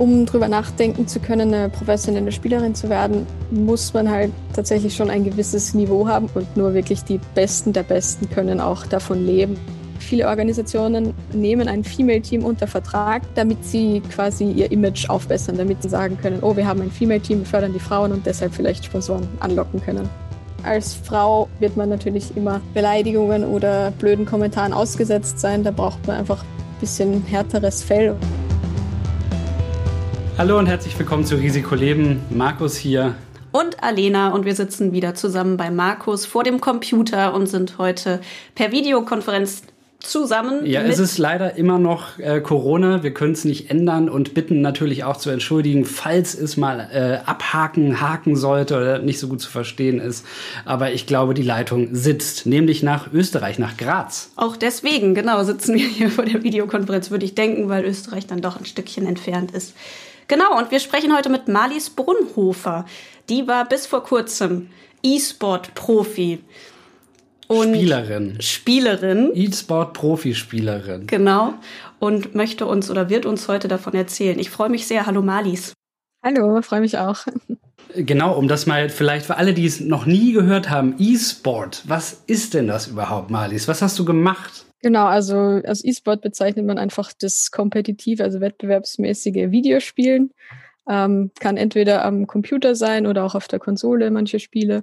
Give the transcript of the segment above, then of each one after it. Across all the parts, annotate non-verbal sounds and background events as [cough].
um drüber nachdenken zu können, eine professionelle Spielerin zu werden, muss man halt tatsächlich schon ein gewisses Niveau haben und nur wirklich die Besten der Besten können auch davon leben. Viele Organisationen nehmen ein Female-Team unter Vertrag, damit sie quasi ihr Image aufbessern, damit sie sagen können, oh, wir haben ein Female-Team, wir fördern die Frauen und deshalb vielleicht Sponsoren anlocken können. Als Frau wird man natürlich immer Beleidigungen oder blöden Kommentaren ausgesetzt sein. Da braucht man einfach ein bisschen härteres Fell. Hallo und herzlich willkommen zu Risiko Leben. Markus hier. Und Alena und wir sitzen wieder zusammen bei Markus vor dem Computer und sind heute per Videokonferenz zusammen. Ja, es ist leider immer noch äh, Corona. Wir können es nicht ändern und bitten natürlich auch zu entschuldigen, falls es mal äh, abhaken, haken sollte oder nicht so gut zu verstehen ist. Aber ich glaube, die Leitung sitzt, nämlich nach Österreich, nach Graz. Auch deswegen, genau, sitzen wir hier vor der Videokonferenz, würde ich denken, weil Österreich dann doch ein Stückchen entfernt ist. Genau, und wir sprechen heute mit Marlies Brunhofer. Die war bis vor kurzem E-Sport-Profi. Und Spielerin. Spielerin. E-Sport-Profispielerin. Genau. Und möchte uns oder wird uns heute davon erzählen. Ich freue mich sehr. Hallo Malis. Hallo, freue mich auch. [laughs] Genau, um das mal vielleicht für alle, die es noch nie gehört haben, E-Sport. Was ist denn das überhaupt, Malis? Was hast du gemacht? Genau, also als E-Sport bezeichnet man einfach das kompetitive, also wettbewerbsmäßige Videospielen. Ähm, kann entweder am Computer sein oder auch auf der Konsole manche Spiele.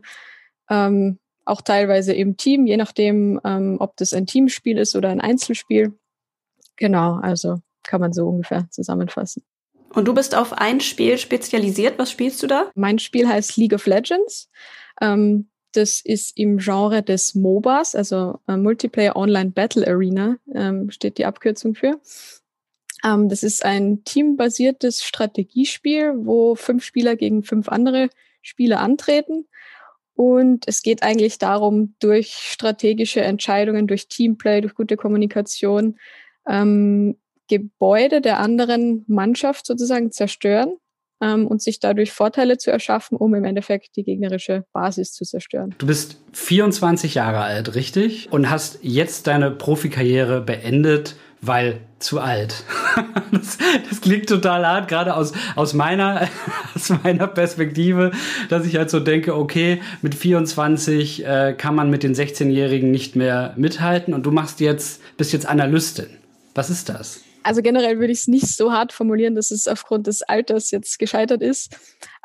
Ähm, auch teilweise im Team, je nachdem, ähm, ob das ein Teamspiel ist oder ein Einzelspiel. Genau, also kann man so ungefähr zusammenfassen. Und du bist auf ein Spiel spezialisiert. Was spielst du da? Mein Spiel heißt League of Legends. Ähm, das ist im Genre des MOBAs, also äh, Multiplayer Online Battle Arena, ähm, steht die Abkürzung für. Ähm, das ist ein teambasiertes Strategiespiel, wo fünf Spieler gegen fünf andere Spieler antreten. Und es geht eigentlich darum, durch strategische Entscheidungen, durch Teamplay, durch gute Kommunikation, ähm, Gebäude der anderen Mannschaft sozusagen zerstören ähm, und sich dadurch Vorteile zu erschaffen, um im Endeffekt die gegnerische Basis zu zerstören. Du bist 24 Jahre alt, richtig? Und hast jetzt deine Profikarriere beendet weil zu alt. [laughs] das, das klingt total hart, gerade aus, aus, meiner, [laughs] aus meiner Perspektive, dass ich halt so denke, okay, mit 24 äh, kann man mit den 16-Jährigen nicht mehr mithalten und du machst jetzt, bist jetzt Analystin. Was ist das? Also generell würde ich es nicht so hart formulieren, dass es aufgrund des Alters jetzt gescheitert ist,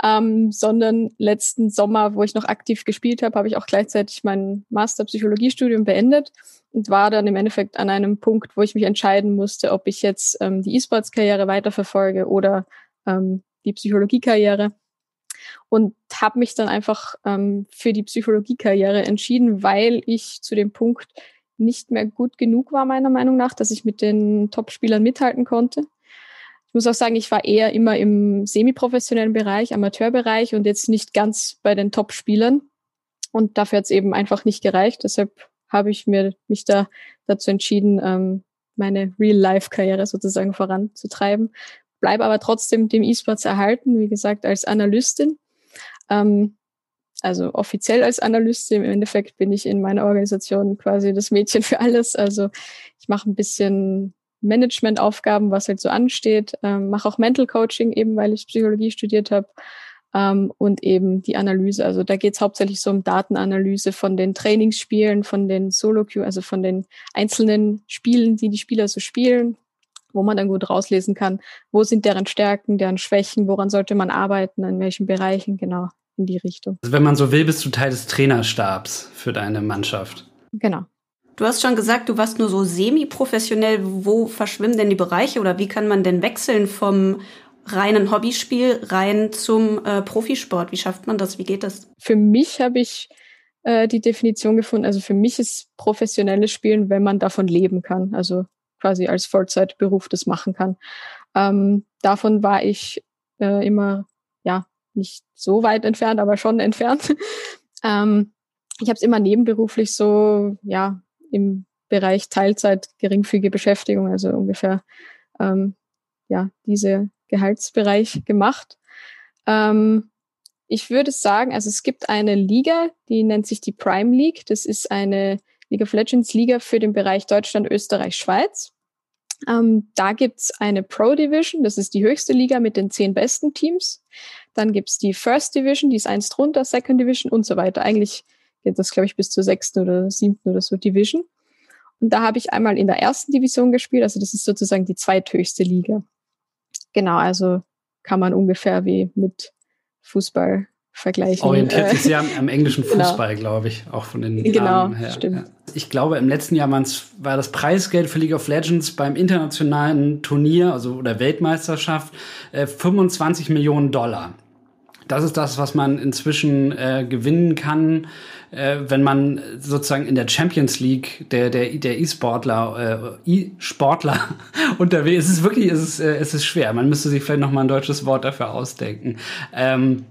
ähm, sondern letzten Sommer, wo ich noch aktiv gespielt habe, habe ich auch gleichzeitig mein Master Psychologiestudium beendet und war dann im Endeffekt an einem Punkt, wo ich mich entscheiden musste, ob ich jetzt ähm, die E-Sports-Karriere weiterverfolge oder ähm, die Psychologiekarriere. Und habe mich dann einfach ähm, für die Psychologiekarriere entschieden, weil ich zu dem Punkt nicht mehr gut genug war, meiner Meinung nach, dass ich mit den Top-Spielern mithalten konnte. Ich muss auch sagen, ich war eher immer im semiprofessionellen Bereich, Amateurbereich und jetzt nicht ganz bei den Top-Spielern. Und dafür hat es eben einfach nicht gereicht. Deshalb habe ich mir mich da dazu entschieden, ähm, meine Real-Life-Karriere sozusagen voranzutreiben. Bleibe aber trotzdem dem E-Sports erhalten, wie gesagt, als Analystin. Ähm, also offiziell als Analystin. Im Endeffekt bin ich in meiner Organisation quasi das Mädchen für alles. Also ich mache ein bisschen Managementaufgaben, was halt so ansteht, ähm, mache auch Mental Coaching, eben weil ich Psychologie studiert habe ähm, und eben die Analyse. Also da geht es hauptsächlich so um Datenanalyse von den Trainingsspielen, von den Solo-Queue, also von den einzelnen Spielen, die die Spieler so spielen, wo man dann gut rauslesen kann, wo sind deren Stärken, deren Schwächen, woran sollte man arbeiten, in welchen Bereichen, genau in die Richtung. Also wenn man so will, bist du Teil des Trainerstabs für deine Mannschaft. Genau. Du hast schon gesagt, du warst nur so semi-professionell. Wo verschwimmen denn die Bereiche oder wie kann man denn wechseln vom reinen Hobbyspiel rein zum äh, Profisport? Wie schafft man das? Wie geht das? Für mich habe ich äh, die Definition gefunden. Also für mich ist professionelles Spielen, wenn man davon leben kann. Also quasi als Vollzeitberuf das machen kann. Ähm, davon war ich äh, immer, nicht so weit entfernt, aber schon entfernt. [laughs] ähm, ich habe es immer nebenberuflich so, ja, im Bereich Teilzeit, geringfügige Beschäftigung, also ungefähr, ähm, ja, diese Gehaltsbereich gemacht. Ähm, ich würde sagen, also es gibt eine Liga, die nennt sich die Prime League. Das ist eine League of Legends Liga für den Bereich Deutschland, Österreich, Schweiz. Ähm, da gibt's eine Pro Division, das ist die höchste Liga mit den zehn besten Teams. Dann gibt's die First Division, die ist eins drunter, Second Division und so weiter. Eigentlich geht das, glaube ich, bis zur sechsten oder siebten oder so Division. Und da habe ich einmal in der ersten Division gespielt, also das ist sozusagen die zweithöchste Liga. Genau, also kann man ungefähr wie mit Fußball vergleichen. Orientiert sich sehr am, am englischen [laughs] genau. Fußball, genau. glaube ich, auch von den genau, Namen her. Stimmt. Ich glaube, im letzten Jahr war das Preisgeld für League of Legends beim internationalen Turnier, also oder Weltmeisterschaft, äh, 25 Millionen Dollar. Das ist das, was man inzwischen äh, gewinnen kann, äh, wenn man sozusagen in der Champions League der der der E-Sportler äh, E-Sportler [laughs] unterwegs. Es ist wirklich, es ist, äh, es ist schwer. Man müsste sich vielleicht noch mal ein deutsches Wort dafür ausdenken. Ähm,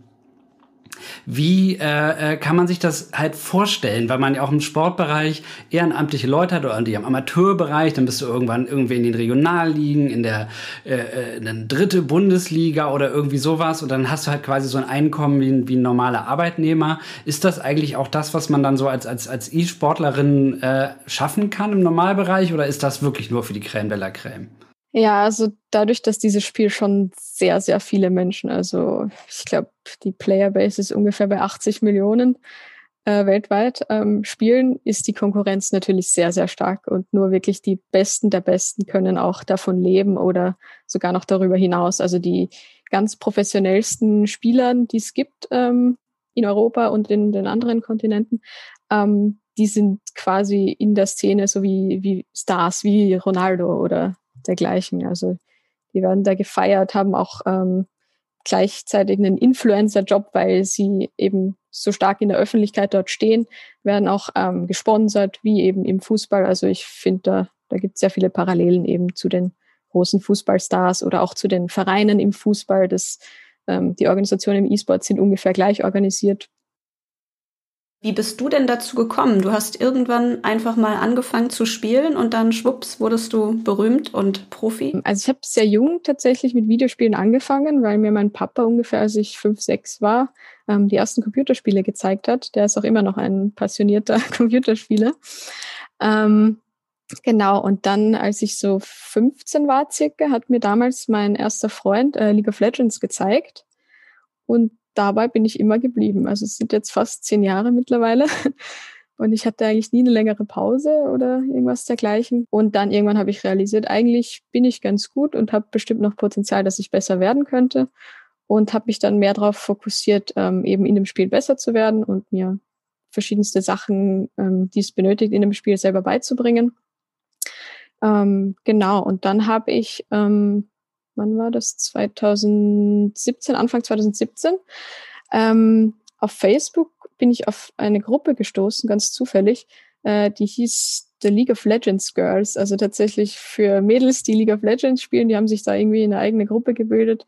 wie äh, äh, kann man sich das halt vorstellen? Weil man ja auch im Sportbereich ehrenamtliche Leute hat oder die im Amateurbereich, dann bist du irgendwann irgendwie in den Regionalligen, in der, äh, äh, in der dritte Bundesliga oder irgendwie sowas und dann hast du halt quasi so ein Einkommen wie ein, wie ein normaler Arbeitnehmer. Ist das eigentlich auch das, was man dann so als, als, als E-Sportlerin äh, schaffen kann im Normalbereich oder ist das wirklich nur für die Crème de la Crème? Ja, also dadurch, dass dieses Spiel schon sehr, sehr viele Menschen, also ich glaube, die Playerbase ist ungefähr bei 80 Millionen äh, weltweit ähm, spielen, ist die Konkurrenz natürlich sehr, sehr stark und nur wirklich die Besten der Besten können auch davon leben oder sogar noch darüber hinaus. Also die ganz professionellsten Spielern, die es gibt ähm, in Europa und in den anderen Kontinenten, ähm, die sind quasi in der Szene so wie, wie Stars, wie Ronaldo oder dergleichen. Also die werden da gefeiert, haben auch ähm, gleichzeitig einen Influencer-Job, weil sie eben so stark in der Öffentlichkeit dort stehen, werden auch ähm, gesponsert, wie eben im Fußball. Also ich finde, da, da gibt es sehr viele Parallelen eben zu den großen Fußballstars oder auch zu den Vereinen im Fußball. Das, ähm, die Organisationen im E-Sport sind ungefähr gleich organisiert. Wie bist du denn dazu gekommen? Du hast irgendwann einfach mal angefangen zu spielen und dann schwupps wurdest du berühmt und Profi? Also ich habe sehr jung tatsächlich mit Videospielen angefangen, weil mir mein Papa ungefähr, als ich fünf, sechs war, ähm, die ersten Computerspiele gezeigt hat. Der ist auch immer noch ein passionierter [laughs] Computerspieler. Ähm, genau, und dann, als ich so 15 war circa, hat mir damals mein erster Freund äh, League of Legends gezeigt. Und dabei bin ich immer geblieben. Also es sind jetzt fast zehn Jahre mittlerweile. [laughs] Und ich hatte eigentlich nie eine längere Pause oder irgendwas dergleichen. Und dann irgendwann habe ich realisiert, eigentlich bin ich ganz gut und habe bestimmt noch Potenzial, dass ich besser werden könnte. Und habe mich dann mehr darauf fokussiert, ähm, eben in dem Spiel besser zu werden und mir verschiedenste Sachen, ähm, die es benötigt, in dem Spiel selber beizubringen. Ähm, genau, und dann habe ich wann war das? 2017, Anfang 2017. Ähm, auf Facebook bin ich auf eine Gruppe gestoßen, ganz zufällig, äh, die hieß The League of Legends Girls, also tatsächlich für Mädels, die League of Legends spielen, die haben sich da irgendwie eine eigene Gruppe gebildet.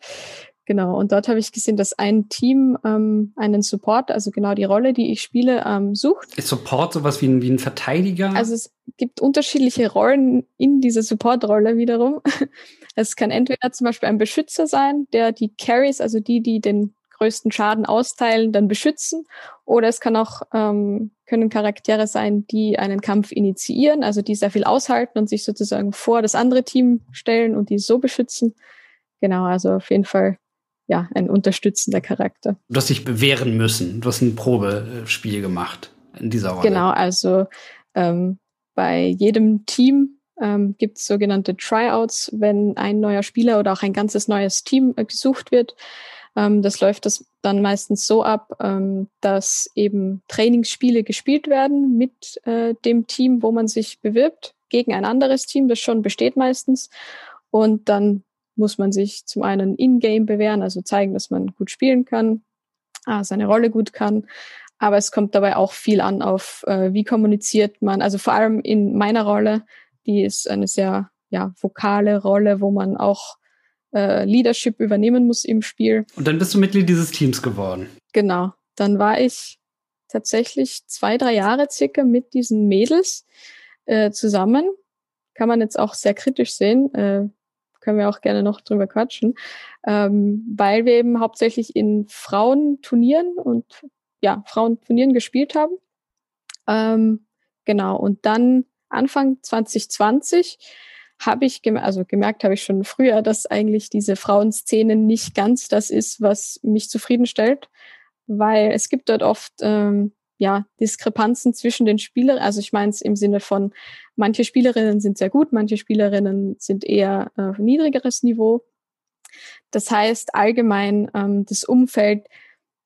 Genau, und dort habe ich gesehen, dass ein Team ähm, einen Support, also genau die Rolle, die ich spiele, ähm, sucht. Ist Support sowas wie ein, wie ein Verteidiger? Also es gibt unterschiedliche Rollen in dieser Support-Rolle wiederum. [laughs] Es kann entweder zum Beispiel ein Beschützer sein, der die Carries, also die, die den größten Schaden austeilen, dann beschützen. Oder es kann auch ähm, können Charaktere sein, die einen Kampf initiieren, also die sehr viel aushalten und sich sozusagen vor das andere Team stellen und die so beschützen. Genau, also auf jeden Fall ja ein unterstützender Charakter. Du hast dich bewähren müssen. Du hast ein Probespiel gemacht in dieser Rolle. Genau, also ähm, bei jedem Team ähm, gibt es sogenannte Tryouts, wenn ein neuer Spieler oder auch ein ganzes neues Team äh, gesucht wird. Ähm, das läuft das dann meistens so ab, ähm, dass eben Trainingsspiele gespielt werden mit äh, dem Team, wo man sich bewirbt, gegen ein anderes Team, das schon besteht meistens. Und dann muss man sich zum einen in-game bewähren, also zeigen, dass man gut spielen kann, äh, seine Rolle gut kann. Aber es kommt dabei auch viel an auf, äh, wie kommuniziert man. Also vor allem in meiner Rolle die ist eine sehr ja, vokale Rolle, wo man auch äh, Leadership übernehmen muss im Spiel. Und dann bist du Mitglied dieses Teams geworden. Genau. Dann war ich tatsächlich zwei, drei Jahre circa mit diesen Mädels äh, zusammen. Kann man jetzt auch sehr kritisch sehen. Äh, können wir auch gerne noch drüber quatschen. Ähm, weil wir eben hauptsächlich in Frauenturnieren und ja, Frauenturnieren gespielt haben. Ähm, genau. Und dann Anfang 2020 habe ich gem also gemerkt, habe ich schon früher, dass eigentlich diese Frauenszene nicht ganz das ist, was mich zufriedenstellt, weil es gibt dort oft ähm, ja Diskrepanzen zwischen den Spielern. Also ich meine es im Sinne von manche Spielerinnen sind sehr gut, manche Spielerinnen sind eher äh, niedrigeres Niveau. Das heißt allgemein ähm, das Umfeld,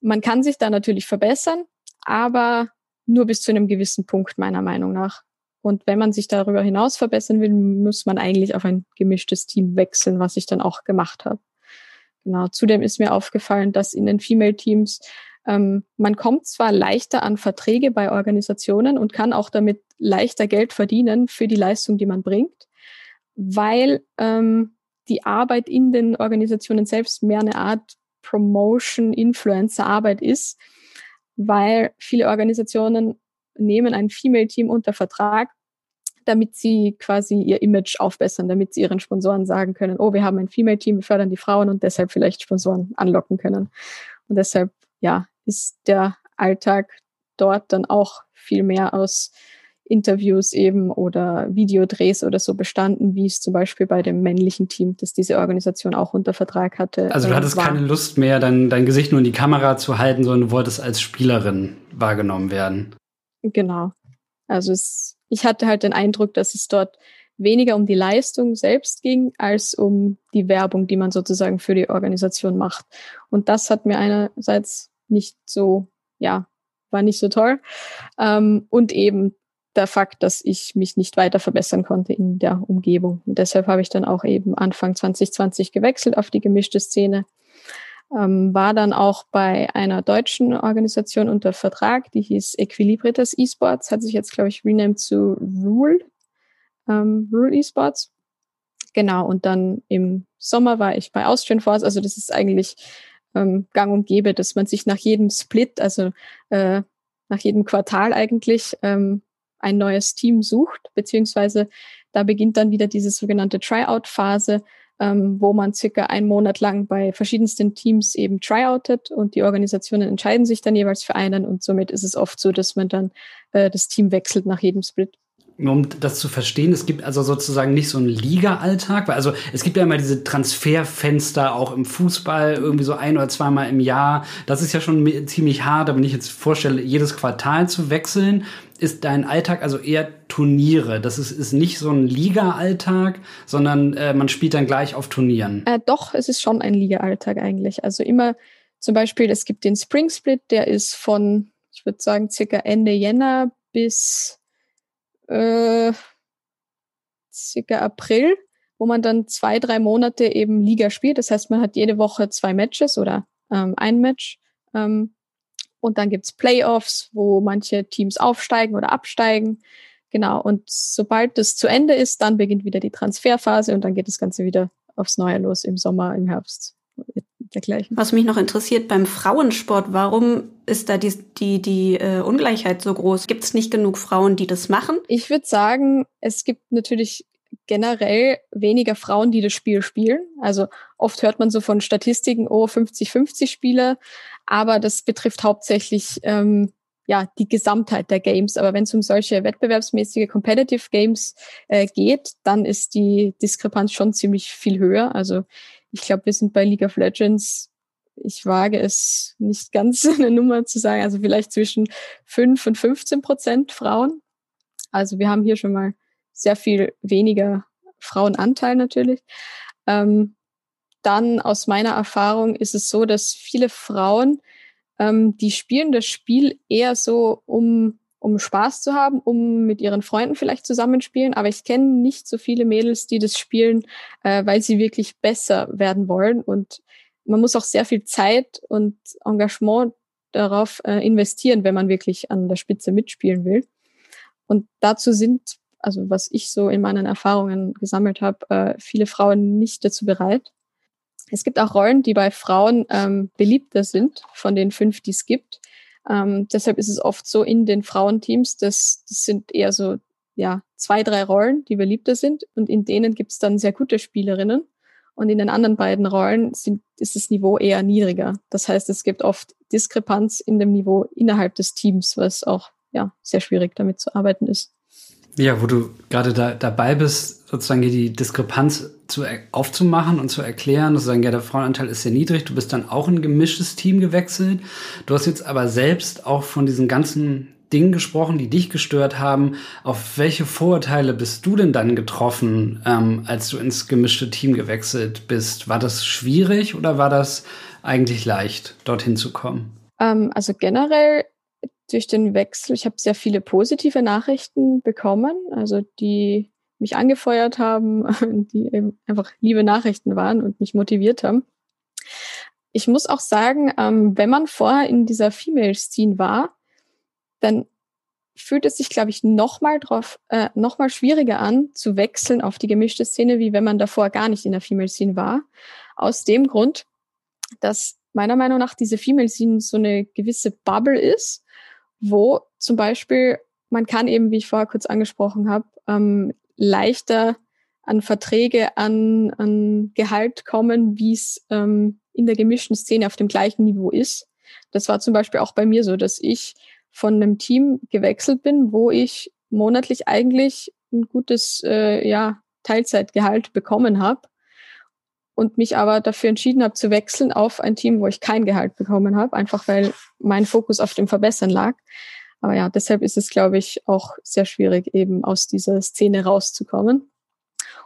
man kann sich da natürlich verbessern, aber nur bis zu einem gewissen Punkt meiner Meinung nach. Und wenn man sich darüber hinaus verbessern will, muss man eigentlich auf ein gemischtes Team wechseln, was ich dann auch gemacht habe. Genau. Zudem ist mir aufgefallen, dass in den Female Teams ähm, man kommt zwar leichter an Verträge bei Organisationen und kann auch damit leichter Geld verdienen für die Leistung, die man bringt, weil ähm, die Arbeit in den Organisationen selbst mehr eine Art Promotion, Influencer-Arbeit ist, weil viele Organisationen nehmen ein Female-Team unter Vertrag damit sie quasi ihr Image aufbessern, damit sie ihren Sponsoren sagen können, oh, wir haben ein Female-Team, wir fördern die Frauen und deshalb vielleicht Sponsoren anlocken können. Und deshalb, ja, ist der Alltag dort dann auch viel mehr aus Interviews eben oder Videodrehs oder so bestanden, wie es zum Beispiel bei dem männlichen Team, das diese Organisation auch unter Vertrag hatte. Also du hattest war. keine Lust mehr, dein, dein Gesicht nur in die Kamera zu halten, sondern du wolltest als Spielerin wahrgenommen werden. Genau. Also es ich hatte halt den Eindruck, dass es dort weniger um die Leistung selbst ging, als um die Werbung, die man sozusagen für die Organisation macht. Und das hat mir einerseits nicht so, ja, war nicht so toll. Ähm, und eben der Fakt, dass ich mich nicht weiter verbessern konnte in der Umgebung. Und deshalb habe ich dann auch eben Anfang 2020 gewechselt auf die gemischte Szene ähm, war dann auch bei einer deutschen Organisation unter Vertrag, die hieß Equilibritas Esports, hat sich jetzt, glaube ich, renamed zu Rule, ähm, Rule Esports. Genau, und dann im Sommer war ich bei Austrian Force, also das ist eigentlich ähm, gang und gäbe, dass man sich nach jedem Split, also äh, nach jedem Quartal eigentlich ähm, ein neues Team sucht, beziehungsweise da beginnt dann wieder diese sogenannte Tryout-Phase, ähm, wo man circa einen Monat lang bei verschiedensten Teams eben tryoutet und die Organisationen entscheiden sich dann jeweils für einen und somit ist es oft so, dass man dann äh, das Team wechselt nach jedem Split um das zu verstehen, es gibt also sozusagen nicht so einen Liga-Alltag, weil also es gibt ja immer diese Transferfenster auch im Fußball, irgendwie so ein oder zweimal im Jahr. Das ist ja schon ziemlich hart, aber wenn ich jetzt vorstelle, jedes Quartal zu wechseln, ist dein Alltag also eher Turniere. Das ist, ist nicht so ein Liga-Alltag, sondern äh, man spielt dann gleich auf Turnieren. Äh, doch, es ist schon ein Liga-Alltag eigentlich. Also immer zum Beispiel, es gibt den Spring Split, der ist von, ich würde sagen, circa Ende Jänner bis äh, circa April, wo man dann zwei, drei Monate eben Liga spielt. Das heißt, man hat jede Woche zwei Matches oder ähm, ein Match. Ähm, und dann gibt's Playoffs, wo manche Teams aufsteigen oder absteigen. Genau. Und sobald das zu Ende ist, dann beginnt wieder die Transferphase und dann geht das Ganze wieder aufs Neue los im Sommer, im Herbst dergleichen. Was mich noch interessiert beim Frauensport, warum ist da die, die, die äh, Ungleichheit so groß? Gibt es nicht genug Frauen, die das machen? Ich würde sagen, es gibt natürlich generell weniger Frauen, die das Spiel spielen. Also oft hört man so von Statistiken, oh, 50-50 Spieler, aber das betrifft hauptsächlich ähm, ja die Gesamtheit der Games. Aber wenn es um solche wettbewerbsmäßige Competitive Games äh, geht, dann ist die Diskrepanz schon ziemlich viel höher. Also ich glaube, wir sind bei League of Legends, ich wage es nicht ganz [laughs] eine Nummer zu sagen, also vielleicht zwischen 5 und 15 Prozent Frauen. Also wir haben hier schon mal sehr viel weniger Frauenanteil natürlich. Ähm, dann aus meiner Erfahrung ist es so, dass viele Frauen, ähm, die spielen das Spiel eher so, um um Spaß zu haben, um mit ihren Freunden vielleicht zusammenspielen. Aber ich kenne nicht so viele Mädels, die das spielen, äh, weil sie wirklich besser werden wollen. Und man muss auch sehr viel Zeit und Engagement darauf äh, investieren, wenn man wirklich an der Spitze mitspielen will. Und dazu sind, also was ich so in meinen Erfahrungen gesammelt habe, äh, viele Frauen nicht dazu bereit. Es gibt auch Rollen, die bei Frauen ähm, beliebter sind von den fünf, die es gibt. Ähm, deshalb ist es oft so in den Frauenteams, dass das sind eher so ja zwei, drei Rollen, die beliebter sind und in denen gibt es dann sehr gute Spielerinnen. Und in den anderen beiden Rollen sind, ist das Niveau eher niedriger. Das heißt, es gibt oft Diskrepanz in dem Niveau innerhalb des Teams, was auch ja sehr schwierig damit zu arbeiten ist. Ja, wo du gerade da, dabei bist, sozusagen die Diskrepanz zu, aufzumachen und zu erklären, sozusagen, ja, der Frauenanteil ist sehr niedrig, du bist dann auch in ein gemischtes Team gewechselt. Du hast jetzt aber selbst auch von diesen ganzen Dingen gesprochen, die dich gestört haben. Auf welche Vorurteile bist du denn dann getroffen, ähm, als du ins gemischte Team gewechselt bist? War das schwierig oder war das eigentlich leicht, dorthin zu kommen? Ähm, also generell durch den Wechsel, ich habe sehr viele positive Nachrichten bekommen, also die mich angefeuert haben, die eben einfach liebe Nachrichten waren und mich motiviert haben. Ich muss auch sagen, ähm, wenn man vorher in dieser Female-Scene war, dann fühlt es sich, glaube ich, nochmal drauf, äh, noch mal schwieriger an, zu wechseln auf die gemischte Szene, wie wenn man davor gar nicht in der Female Scene war. Aus dem Grund, dass meiner Meinung nach diese Female Scene so eine gewisse Bubble ist, wo zum Beispiel man kann eben, wie ich vorher kurz angesprochen habe, ähm, leichter an Verträge, an, an Gehalt kommen, wie es ähm, in der gemischten Szene auf dem gleichen Niveau ist. Das war zum Beispiel auch bei mir so, dass ich von einem Team gewechselt bin, wo ich monatlich eigentlich ein gutes äh, ja, Teilzeitgehalt bekommen habe und mich aber dafür entschieden habe zu wechseln auf ein Team, wo ich kein Gehalt bekommen habe, einfach weil mein Fokus auf dem Verbessern lag. Aber ja, deshalb ist es, glaube ich, auch sehr schwierig, eben aus dieser Szene rauszukommen.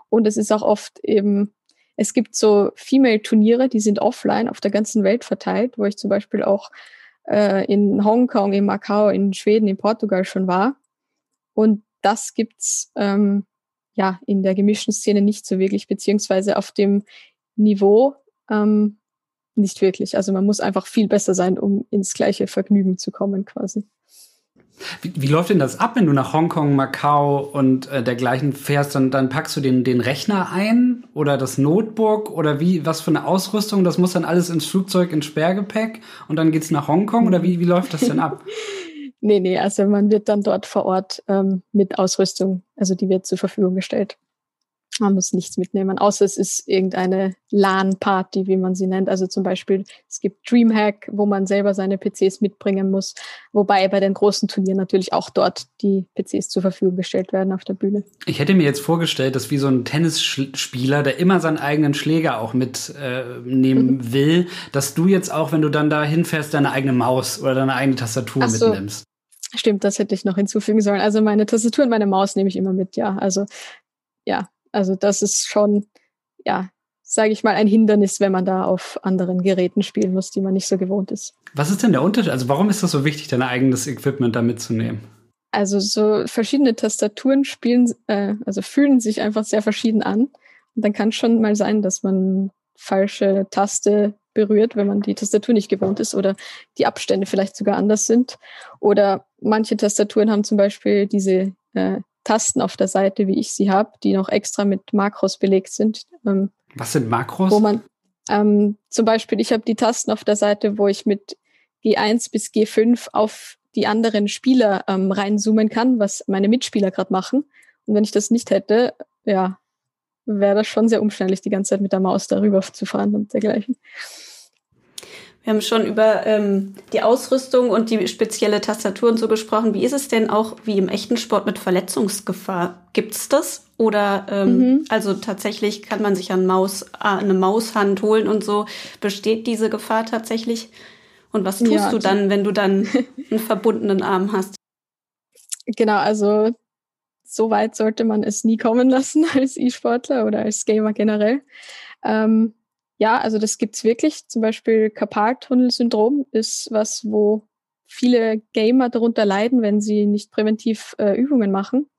Und es ist auch oft eben, es gibt so Female-Turniere, die sind offline auf der ganzen Welt verteilt, wo ich zum Beispiel auch äh, in Hongkong, in Macau, in Schweden, in Portugal schon war. Und das gibt's ähm, ja in der gemischten Szene nicht so wirklich, beziehungsweise auf dem Niveau ähm, nicht wirklich. Also man muss einfach viel besser sein, um ins gleiche Vergnügen zu kommen, quasi. Wie, wie, läuft denn das ab, wenn du nach Hongkong, Macau und äh, dergleichen fährst? Dann, dann packst du den, den Rechner ein oder das Notebook oder wie, was für eine Ausrüstung? Das muss dann alles ins Flugzeug, ins Sperrgepäck und dann geht's nach Hongkong oder wie, wie läuft das denn ab? [laughs] nee, nee, also man wird dann dort vor Ort ähm, mit Ausrüstung, also die wird zur Verfügung gestellt. Man muss nichts mitnehmen, außer es ist irgendeine LAN-Party, wie man sie nennt. Also zum Beispiel, es gibt Dreamhack, wo man selber seine PCs mitbringen muss. Wobei bei den großen Turnieren natürlich auch dort die PCs zur Verfügung gestellt werden auf der Bühne. Ich hätte mir jetzt vorgestellt, dass wie so ein Tennisspieler, der immer seinen eigenen Schläger auch mitnehmen äh, will, dass du jetzt auch, wenn du dann da hinfährst, deine eigene Maus oder deine eigene Tastatur so. mitnimmst. Stimmt, das hätte ich noch hinzufügen sollen. Also meine Tastatur und meine Maus nehme ich immer mit, ja. Also ja, also das ist schon, ja, sage ich mal, ein Hindernis, wenn man da auf anderen Geräten spielen muss, die man nicht so gewohnt ist. Was ist denn der Unterschied? Also warum ist das so wichtig, dein eigenes Equipment da mitzunehmen? Also so verschiedene Tastaturen spielen, äh, also fühlen sich einfach sehr verschieden an. Und dann kann es schon mal sein, dass man falsche Taste berührt, wenn man die Tastatur nicht gewohnt ist oder die Abstände vielleicht sogar anders sind. Oder manche Tastaturen haben zum Beispiel diese äh, Tasten auf der Seite, wie ich sie habe, die noch extra mit Makros belegt sind. Ähm, Was sind Makros? Wo man ähm, zum Beispiel, ich habe die Tasten auf der Seite, wo ich mit G1 bis G5 auf die anderen Spieler ähm, reinzoomen kann, was meine Mitspieler gerade machen. Und wenn ich das nicht hätte, ja, wäre das schon sehr umständlich, die ganze Zeit mit der Maus darüber zu fahren und dergleichen. Wir haben schon über ähm, die Ausrüstung und die spezielle Tastatur und so gesprochen. Wie ist es denn auch wie im echten Sport mit Verletzungsgefahr? Gibt's das? Oder ähm, mhm. also tatsächlich kann man sich an Maus, eine Maushand holen und so. Besteht diese Gefahr tatsächlich? Und was tust ja, du dann, wenn du dann [laughs] einen verbundenen Arm hast? Genau, also so weit sollte man es nie kommen lassen [laughs] als E-Sportler oder als Gamer generell. Ähm, ja, also das gibt's wirklich. Zum Beispiel Karpaltunnelsyndrom ist was, wo viele Gamer darunter leiden, wenn sie nicht präventiv äh, Übungen machen.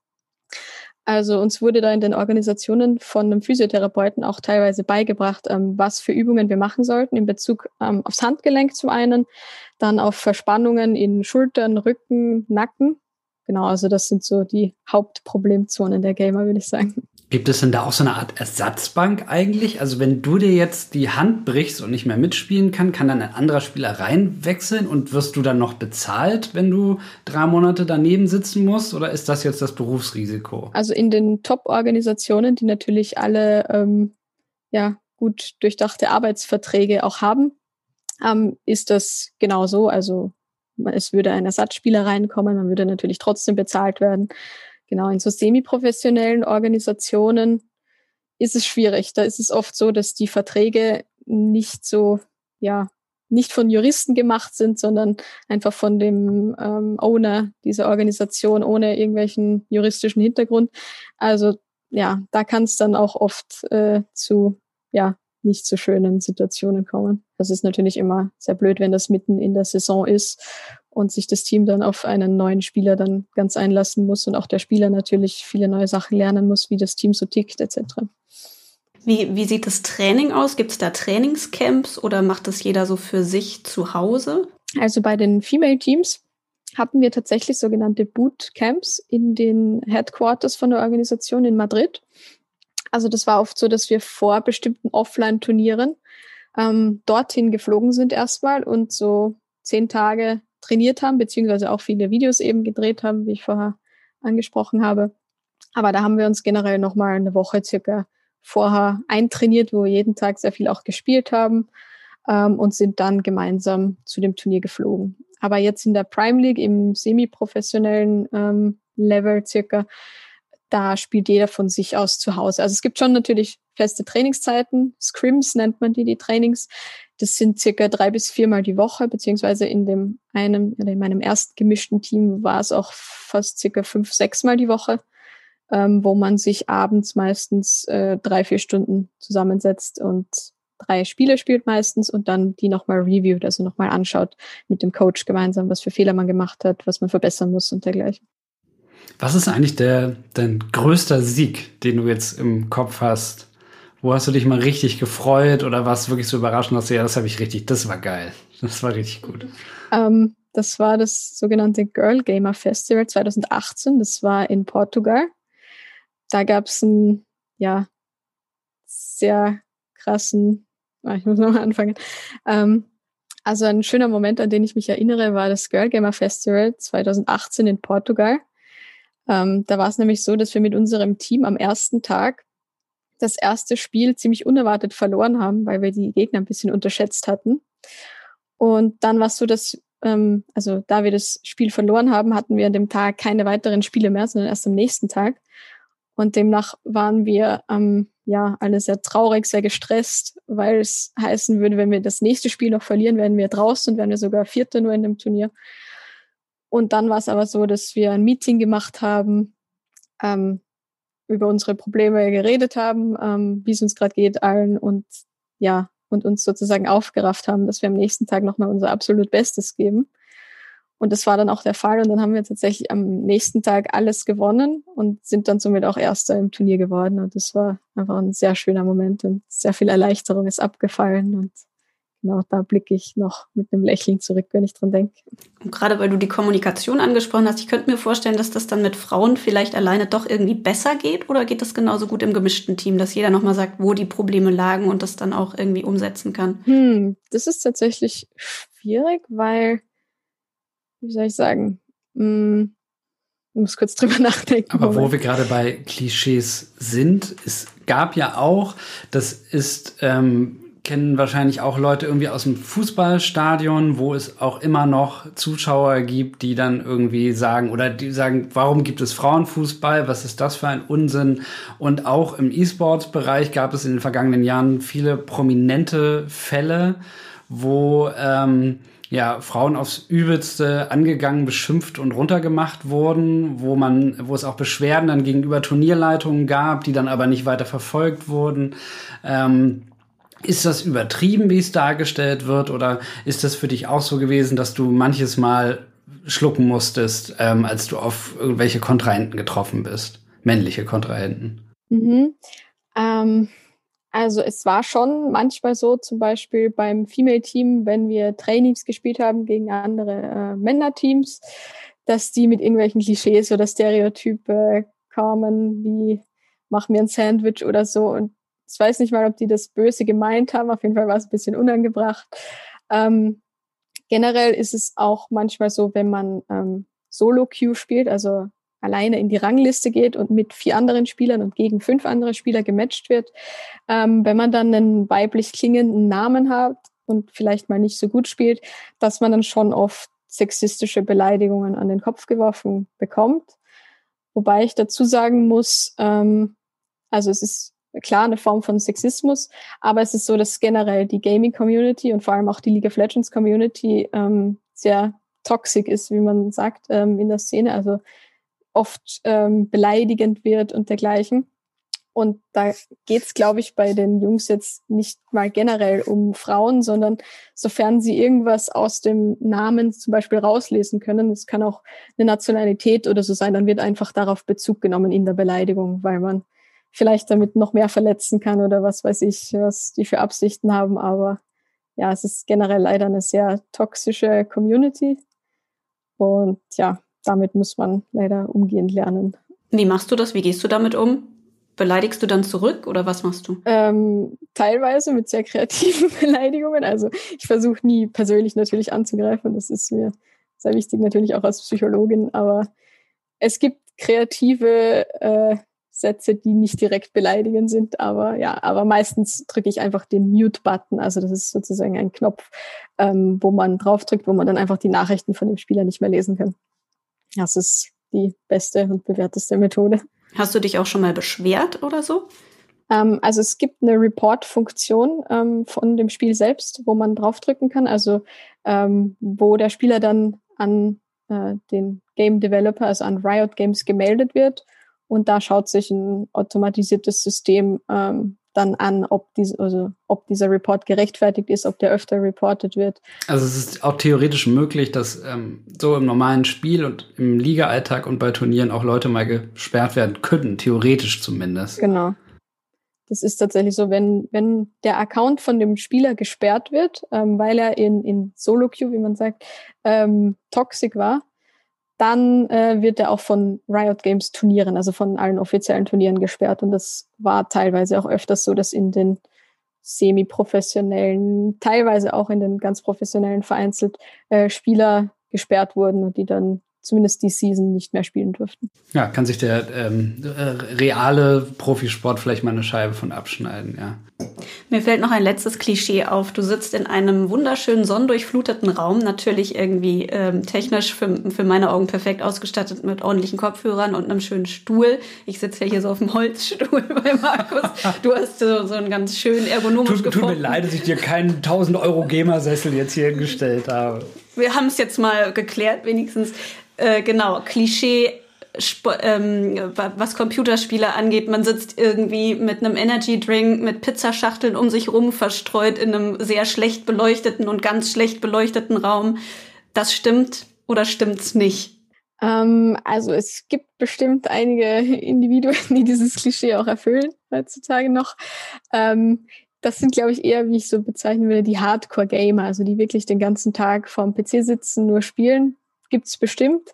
Also uns wurde da in den Organisationen von einem Physiotherapeuten auch teilweise beigebracht, ähm, was für Übungen wir machen sollten in Bezug ähm, aufs Handgelenk zum einen, dann auf Verspannungen in Schultern, Rücken, Nacken. Genau, also das sind so die Hauptproblemzonen der Gamer, würde ich sagen. Gibt es denn da auch so eine Art Ersatzbank eigentlich? Also wenn du dir jetzt die Hand brichst und nicht mehr mitspielen kann, kann dann ein anderer Spieler reinwechseln und wirst du dann noch bezahlt, wenn du drei Monate daneben sitzen musst? Oder ist das jetzt das Berufsrisiko? Also in den Top-Organisationen, die natürlich alle ähm, ja, gut durchdachte Arbeitsverträge auch haben, ähm, ist das genauso. Also es würde ein Ersatzspieler reinkommen, man würde natürlich trotzdem bezahlt werden. Genau, in so semi-professionellen Organisationen ist es schwierig. Da ist es oft so, dass die Verträge nicht so, ja, nicht von Juristen gemacht sind, sondern einfach von dem ähm, Owner dieser Organisation ohne irgendwelchen juristischen Hintergrund. Also ja, da kann es dann auch oft äh, zu ja nicht so schönen Situationen kommen. Das ist natürlich immer sehr blöd, wenn das mitten in der Saison ist und sich das Team dann auf einen neuen Spieler dann ganz einlassen muss und auch der Spieler natürlich viele neue Sachen lernen muss, wie das Team so tickt etc. Wie, wie sieht das Training aus? Gibt es da Trainingscamps oder macht das jeder so für sich zu Hause? Also bei den Female Teams hatten wir tatsächlich sogenannte Bootcamps in den Headquarters von der Organisation in Madrid. Also das war oft so, dass wir vor bestimmten Offline-Turnieren ähm, dorthin geflogen sind erstmal und so zehn Tage trainiert haben, beziehungsweise auch viele Videos eben gedreht haben, wie ich vorher angesprochen habe. Aber da haben wir uns generell nochmal eine Woche circa vorher eintrainiert, wo wir jeden Tag sehr viel auch gespielt haben ähm, und sind dann gemeinsam zu dem Turnier geflogen. Aber jetzt in der Prime League im semi-professionellen ähm, Level circa, da spielt jeder von sich aus zu Hause. Also es gibt schon natürlich feste Trainingszeiten, Scrims nennt man die, die Trainings. Das sind circa drei bis viermal die Woche, beziehungsweise in dem einem, in meinem ersten gemischten Team war es auch fast circa fünf, sechs Mal die Woche ähm, wo man sich abends meistens äh, drei, vier Stunden zusammensetzt und drei Spiele spielt meistens und dann die nochmal reviewt, also nochmal anschaut mit dem Coach gemeinsam, was für Fehler man gemacht hat, was man verbessern muss und dergleichen. Was ist eigentlich der, dein größter Sieg, den du jetzt im Kopf hast? Wo hast du dich mal richtig gefreut oder war es wirklich so überraschend, dass du, ja, das habe ich richtig, das war geil. Das war richtig gut. Ähm, das war das sogenannte Girl Gamer Festival 2018. Das war in Portugal da gab es einen, ja, sehr krassen, ah, ich muss nochmal anfangen. Ähm, also ein schöner Moment, an den ich mich erinnere, war das Girl Gamer Festival 2018 in Portugal. Ähm, da war es nämlich so, dass wir mit unserem Team am ersten Tag das erste Spiel ziemlich unerwartet verloren haben, weil wir die Gegner ein bisschen unterschätzt hatten. Und dann war es so, dass, ähm, also da wir das Spiel verloren haben, hatten wir an dem Tag keine weiteren Spiele mehr, sondern erst am nächsten Tag. Und demnach waren wir ähm, ja alle sehr traurig, sehr gestresst, weil es heißen würde, wenn wir das nächste Spiel noch verlieren, werden wir draußen und werden wir sogar Vierte nur in dem Turnier. Und dann war es aber so, dass wir ein Meeting gemacht haben, ähm, über unsere Probleme geredet haben, ähm, wie es uns gerade geht allen und ja, und uns sozusagen aufgerafft haben, dass wir am nächsten Tag nochmal unser absolut Bestes geben. Und das war dann auch der Fall. Und dann haben wir tatsächlich am nächsten Tag alles gewonnen und sind dann somit auch Erster im Turnier geworden. Und das war einfach ein sehr schöner Moment und sehr viel Erleichterung ist abgefallen. Und genau da blicke ich noch mit einem Lächeln zurück, wenn ich dran denke. Und gerade weil du die Kommunikation angesprochen hast, ich könnte mir vorstellen, dass das dann mit Frauen vielleicht alleine doch irgendwie besser geht oder geht das genauso gut im gemischten Team, dass jeder nochmal sagt, wo die Probleme lagen und das dann auch irgendwie umsetzen kann? Hm, das ist tatsächlich schwierig, weil wie soll ich sagen, hm, ich muss kurz drüber [laughs] nachdenken. Aber wo wir gerade bei Klischees sind, es gab ja auch, das ist, ähm, kennen wahrscheinlich auch Leute irgendwie aus dem Fußballstadion, wo es auch immer noch Zuschauer gibt, die dann irgendwie sagen oder die sagen, warum gibt es Frauenfußball? Was ist das für ein Unsinn? Und auch im E-Sports-Bereich gab es in den vergangenen Jahren viele prominente Fälle, wo ähm, ja, Frauen aufs Übelste angegangen, beschimpft und runtergemacht wurden, wo man, wo es auch Beschwerden dann gegenüber Turnierleitungen gab, die dann aber nicht weiter verfolgt wurden. Ähm, ist das übertrieben, wie es dargestellt wird, oder ist das für dich auch so gewesen, dass du manches Mal schlucken musstest, ähm, als du auf irgendwelche Kontrahenten getroffen bist? Männliche Kontrahenten. Mhm. Ähm also es war schon manchmal so, zum Beispiel beim Female-Team, wenn wir Trainings gespielt haben gegen andere äh, Männer-Teams, dass die mit irgendwelchen Klischees oder Stereotype kamen, wie mach mir ein Sandwich oder so. Und ich weiß nicht mal, ob die das böse gemeint haben. Auf jeden Fall war es ein bisschen unangebracht. Ähm, generell ist es auch manchmal so, wenn man ähm, Solo-Queue spielt, also alleine in die Rangliste geht und mit vier anderen Spielern und gegen fünf andere Spieler gematcht wird, ähm, wenn man dann einen weiblich klingenden Namen hat und vielleicht mal nicht so gut spielt, dass man dann schon oft sexistische Beleidigungen an den Kopf geworfen bekommt. Wobei ich dazu sagen muss, ähm, also es ist klar eine Form von Sexismus, aber es ist so, dass generell die Gaming-Community und vor allem auch die League of Legends-Community ähm, sehr toxisch ist, wie man sagt, ähm, in der Szene, also oft ähm, beleidigend wird und dergleichen. Und da geht's, glaube ich, bei den Jungs jetzt nicht mal generell um Frauen, sondern sofern sie irgendwas aus dem Namen zum Beispiel rauslesen können, es kann auch eine Nationalität oder so sein, dann wird einfach darauf Bezug genommen in der Beleidigung, weil man vielleicht damit noch mehr verletzen kann oder was weiß ich, was die für Absichten haben. Aber ja, es ist generell leider eine sehr toxische Community. Und ja, damit muss man leider umgehen lernen. Wie machst du das? Wie gehst du damit um? Beleidigst du dann zurück oder was machst du? Ähm, teilweise mit sehr kreativen [laughs] Beleidigungen. Also ich versuche nie persönlich natürlich anzugreifen. Das ist mir sehr wichtig, natürlich auch als Psychologin. Aber es gibt kreative äh, Sätze, die nicht direkt beleidigend sind, aber ja, aber meistens drücke ich einfach den Mute-Button. Also das ist sozusagen ein Knopf, ähm, wo man draufdrückt, wo man dann einfach die Nachrichten von dem Spieler nicht mehr lesen kann. Das ist die beste und bewährteste Methode. Hast du dich auch schon mal beschwert oder so? Ähm, also es gibt eine Report-Funktion ähm, von dem Spiel selbst, wo man draufdrücken kann, also ähm, wo der Spieler dann an äh, den Game Developer, also an Riot Games gemeldet wird und da schaut sich ein automatisiertes System ähm, dann an, ob, diese, also, ob dieser Report gerechtfertigt ist, ob der öfter reported wird. Also es ist auch theoretisch möglich, dass ähm, so im normalen Spiel und im Liga-Alltag und bei Turnieren auch Leute mal gesperrt werden könnten, theoretisch zumindest. Genau. Das ist tatsächlich so, wenn, wenn der Account von dem Spieler gesperrt wird, ähm, weil er in, in Solo-Queue, wie man sagt, ähm, toxic war, dann äh, wird er auch von Riot Games Turnieren, also von allen offiziellen Turnieren gesperrt. Und das war teilweise auch öfters so, dass in den semi-professionellen, teilweise auch in den ganz professionellen vereinzelt äh, Spieler gesperrt wurden und die dann zumindest die Season nicht mehr spielen durften. Ja, kann sich der ähm, äh, reale Profisport vielleicht mal eine Scheibe von abschneiden, ja. Mir fällt noch ein letztes Klischee auf. Du sitzt in einem wunderschönen sonnendurchfluteten Raum, natürlich irgendwie ähm, technisch für, für meine Augen perfekt ausgestattet mit ordentlichen Kopfhörern und einem schönen Stuhl. Ich sitze ja hier so auf dem Holzstuhl [laughs] bei Markus. Du hast so, so einen ganz schönen ergonomisch Tut, tut mir leid, dass ich dir keinen 1000 Euro Gamersessel jetzt hier hingestellt habe. Wir haben es jetzt mal geklärt, wenigstens. Äh, genau, Klischee Sp ähm, was Computerspiele angeht. Man sitzt irgendwie mit einem Energy Drink, mit Pizzaschachteln um sich rum, verstreut in einem sehr schlecht beleuchteten und ganz schlecht beleuchteten Raum. Das stimmt oder stimmt's nicht? Ähm, also es gibt bestimmt einige Individuen, [laughs] die dieses Klischee auch erfüllen heutzutage noch. Ähm, das sind, glaube ich, eher, wie ich so bezeichnen würde, die Hardcore-Gamer, also die wirklich den ganzen Tag vorm PC sitzen, nur spielen gibt's bestimmt.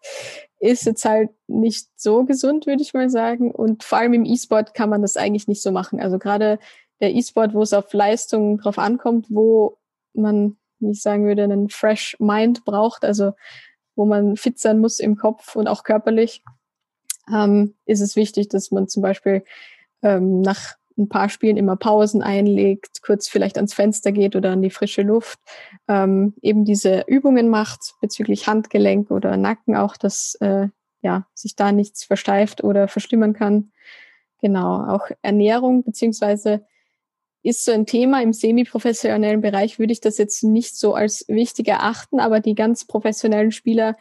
Ist jetzt halt nicht so gesund, würde ich mal sagen. Und vor allem im E-Sport kann man das eigentlich nicht so machen. Also gerade der E-Sport, wo es auf Leistung drauf ankommt, wo man, wie ich sagen würde, einen fresh Mind braucht, also wo man fit sein muss im Kopf und auch körperlich, ähm, ist es wichtig, dass man zum Beispiel ähm, nach ein paar Spielen immer Pausen einlegt, kurz vielleicht ans Fenster geht oder an die frische Luft, ähm, eben diese Übungen macht bezüglich Handgelenk oder Nacken auch, dass äh, ja, sich da nichts versteift oder verschlimmern kann. Genau, auch Ernährung beziehungsweise ist so ein Thema im semi-professionellen Bereich, würde ich das jetzt nicht so als wichtig erachten, aber die ganz professionellen Spieler,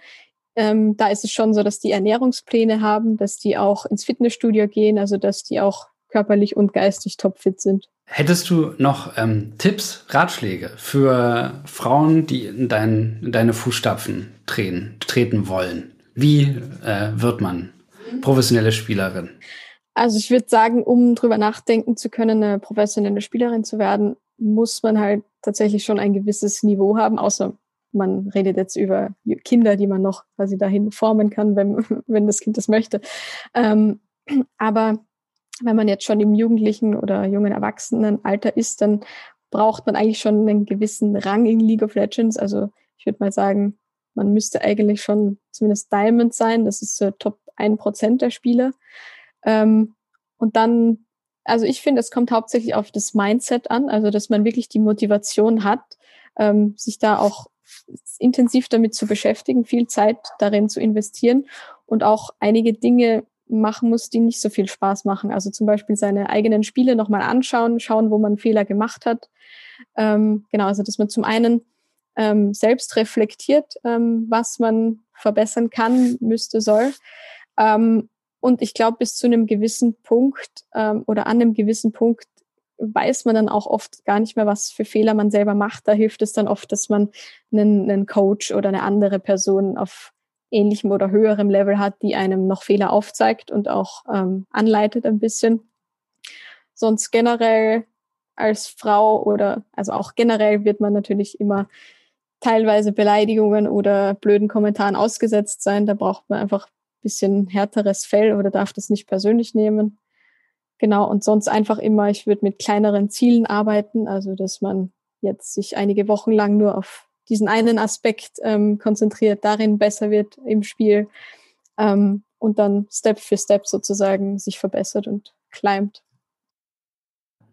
ähm, da ist es schon so, dass die Ernährungspläne haben, dass die auch ins Fitnessstudio gehen, also dass die auch körperlich und geistig topfit sind. Hättest du noch ähm, Tipps, Ratschläge für Frauen, die in, dein, in deine Fußstapfen treten, treten wollen? Wie äh, wird man professionelle Spielerin? Also ich würde sagen, um drüber nachdenken zu können, eine professionelle Spielerin zu werden, muss man halt tatsächlich schon ein gewisses Niveau haben, außer man redet jetzt über Kinder, die man noch quasi dahin formen kann, wenn, [laughs] wenn das Kind das möchte. Ähm, aber wenn man jetzt schon im jugendlichen oder jungen Erwachsenenalter ist, dann braucht man eigentlich schon einen gewissen Rang in League of Legends. Also ich würde mal sagen, man müsste eigentlich schon zumindest Diamond sein. Das ist so Top 1% der Spieler. Ähm, und dann, also ich finde, es kommt hauptsächlich auf das Mindset an, also dass man wirklich die Motivation hat, ähm, sich da auch intensiv damit zu beschäftigen, viel Zeit darin zu investieren und auch einige Dinge machen muss, die nicht so viel Spaß machen. Also zum Beispiel seine eigenen Spiele nochmal anschauen, schauen, wo man Fehler gemacht hat. Ähm, genau, also dass man zum einen ähm, selbst reflektiert, ähm, was man verbessern kann, müsste, soll. Ähm, und ich glaube, bis zu einem gewissen Punkt ähm, oder an einem gewissen Punkt weiß man dann auch oft gar nicht mehr, was für Fehler man selber macht. Da hilft es dann oft, dass man einen, einen Coach oder eine andere Person auf ähnlichem oder höherem Level hat, die einem noch Fehler aufzeigt und auch ähm, anleitet ein bisschen. Sonst generell als Frau oder also auch generell wird man natürlich immer teilweise Beleidigungen oder blöden Kommentaren ausgesetzt sein. Da braucht man einfach ein bisschen härteres Fell oder darf das nicht persönlich nehmen. Genau, und sonst einfach immer, ich würde mit kleineren Zielen arbeiten, also dass man jetzt sich einige Wochen lang nur auf diesen einen Aspekt ähm, konzentriert, darin besser wird im Spiel ähm, und dann Step für Step sozusagen sich verbessert und climbt.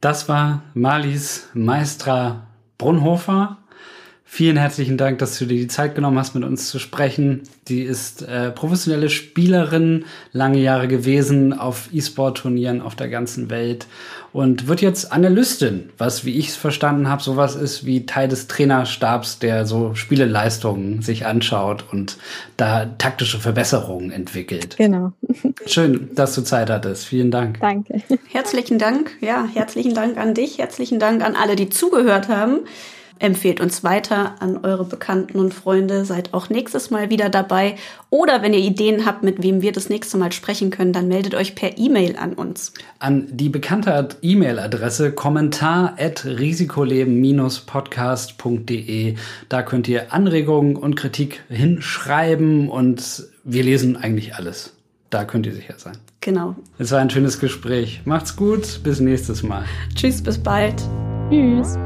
Das war Malis Maestra Brunhofer. Vielen herzlichen Dank, dass du dir die Zeit genommen hast, mit uns zu sprechen. Die ist äh, professionelle Spielerin, lange Jahre gewesen auf E-Sport-Turnieren auf der ganzen Welt und wird jetzt Analystin, was, wie ich es verstanden habe, sowas ist wie Teil des Trainerstabs, der so Spieleleistungen sich anschaut und da taktische Verbesserungen entwickelt. Genau. [laughs] Schön, dass du Zeit hattest. Vielen Dank. Danke. Herzlichen Dank. Ja, herzlichen Dank an dich. Herzlichen Dank an alle, die zugehört haben. Empfehlt uns weiter an eure Bekannten und Freunde. Seid auch nächstes Mal wieder dabei. Oder wenn ihr Ideen habt, mit wem wir das nächste Mal sprechen können, dann meldet euch per E-Mail an uns. An die bekannte E-Mail-Adresse kommentar at risikoleben-podcast.de. Da könnt ihr Anregungen und Kritik hinschreiben und wir lesen eigentlich alles. Da könnt ihr sicher sein. Genau. Es war ein schönes Gespräch. Macht's gut. Bis nächstes Mal. Tschüss, bis bald. Tschüss.